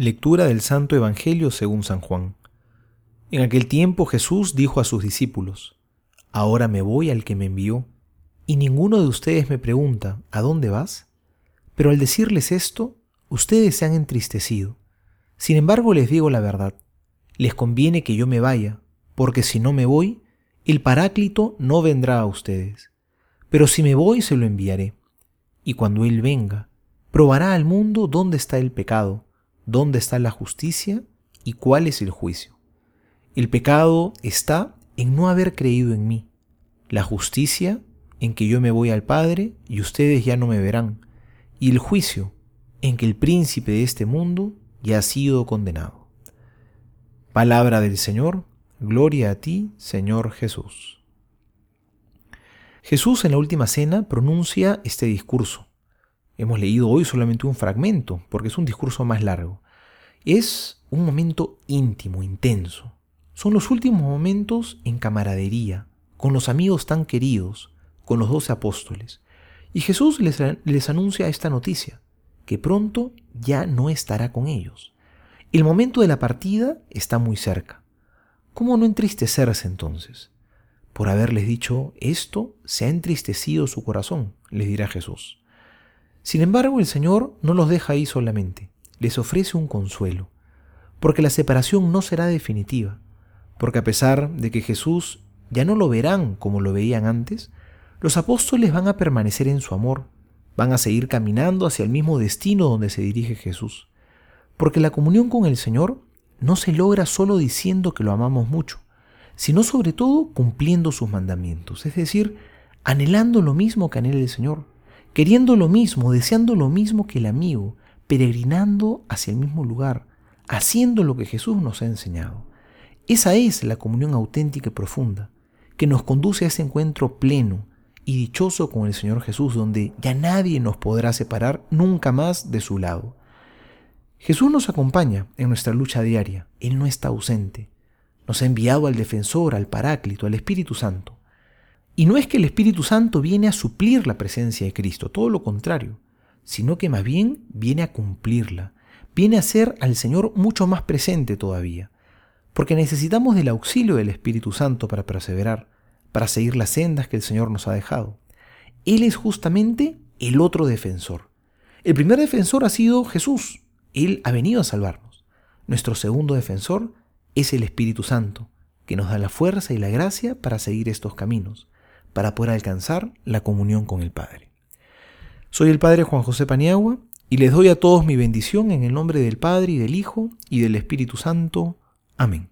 Lectura del Santo Evangelio según San Juan. En aquel tiempo Jesús dijo a sus discípulos, Ahora me voy al que me envió, y ninguno de ustedes me pregunta, ¿a dónde vas? Pero al decirles esto, ustedes se han entristecido. Sin embargo les digo la verdad, les conviene que yo me vaya, porque si no me voy, el Paráclito no vendrá a ustedes. Pero si me voy se lo enviaré. Y cuando Él venga, probará al mundo dónde está el pecado, dónde está la justicia y cuál es el juicio. El pecado está en no haber creído en mí, la justicia en que yo me voy al Padre y ustedes ya no me verán, y el juicio en que el príncipe de este mundo ya ha sido condenado. Palabra del Señor, gloria a ti, Señor Jesús. Jesús en la última cena pronuncia este discurso, Hemos leído hoy solamente un fragmento, porque es un discurso más largo. Es un momento íntimo, intenso. Son los últimos momentos en camaradería, con los amigos tan queridos, con los doce apóstoles. Y Jesús les, les anuncia esta noticia, que pronto ya no estará con ellos. El momento de la partida está muy cerca. ¿Cómo no entristecerse entonces? Por haberles dicho esto, se ha entristecido su corazón, les dirá Jesús. Sin embargo, el Señor no los deja ahí solamente, les ofrece un consuelo, porque la separación no será definitiva, porque a pesar de que Jesús ya no lo verán como lo veían antes, los apóstoles van a permanecer en su amor, van a seguir caminando hacia el mismo destino donde se dirige Jesús, porque la comunión con el Señor no se logra solo diciendo que lo amamos mucho, sino sobre todo cumpliendo sus mandamientos, es decir, anhelando lo mismo que anhela el Señor queriendo lo mismo, deseando lo mismo que el amigo, peregrinando hacia el mismo lugar, haciendo lo que Jesús nos ha enseñado. Esa es la comunión auténtica y profunda, que nos conduce a ese encuentro pleno y dichoso con el Señor Jesús, donde ya nadie nos podrá separar nunca más de su lado. Jesús nos acompaña en nuestra lucha diaria, Él no está ausente. Nos ha enviado al defensor, al paráclito, al Espíritu Santo. Y no es que el Espíritu Santo viene a suplir la presencia de Cristo, todo lo contrario, sino que más bien viene a cumplirla, viene a ser al Señor mucho más presente todavía, porque necesitamos del auxilio del Espíritu Santo para perseverar, para seguir las sendas que el Señor nos ha dejado. Él es justamente el otro defensor. El primer defensor ha sido Jesús, Él ha venido a salvarnos. Nuestro segundo defensor es el Espíritu Santo, que nos da la fuerza y la gracia para seguir estos caminos para poder alcanzar la comunión con el Padre. Soy el Padre Juan José Paniagua y les doy a todos mi bendición en el nombre del Padre y del Hijo y del Espíritu Santo. Amén.